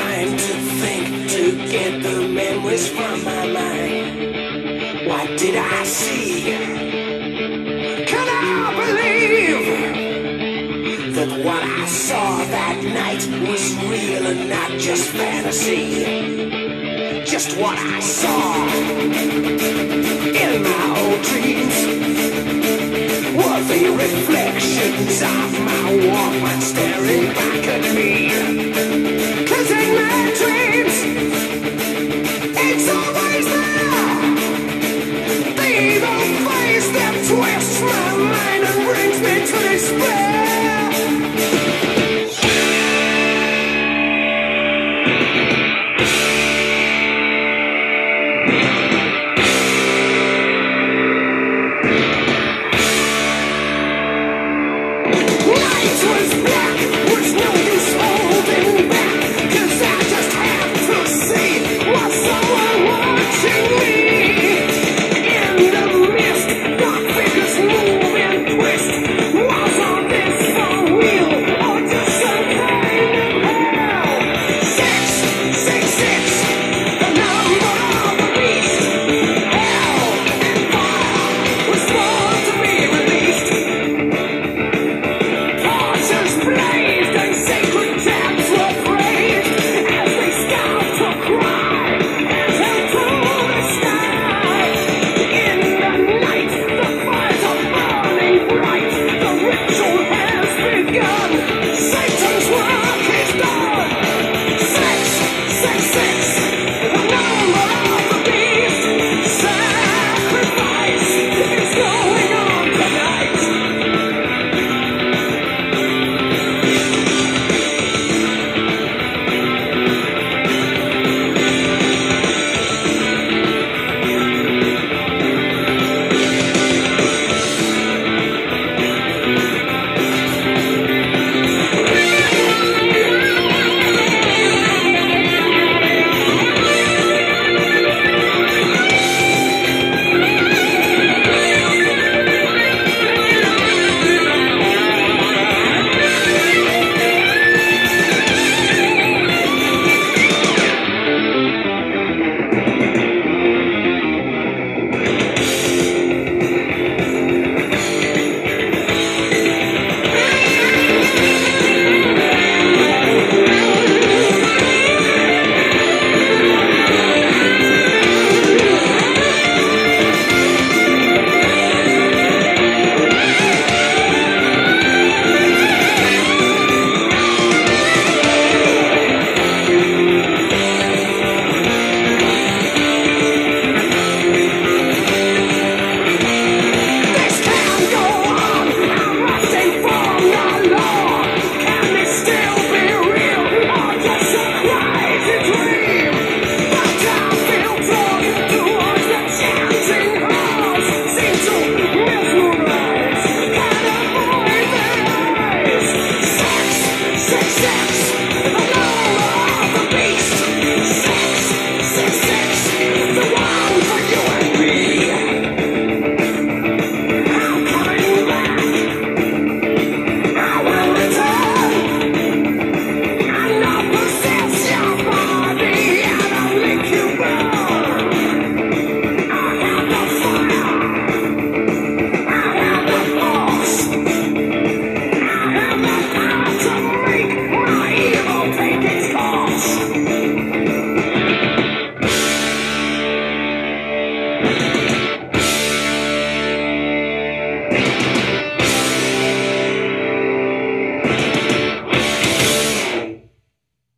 to get the memories from my mind. What did I see? Can I believe that what I saw that night was real and not just fantasy? Just what I saw in my old dreams were the reflections of my Walkman staring back at me. The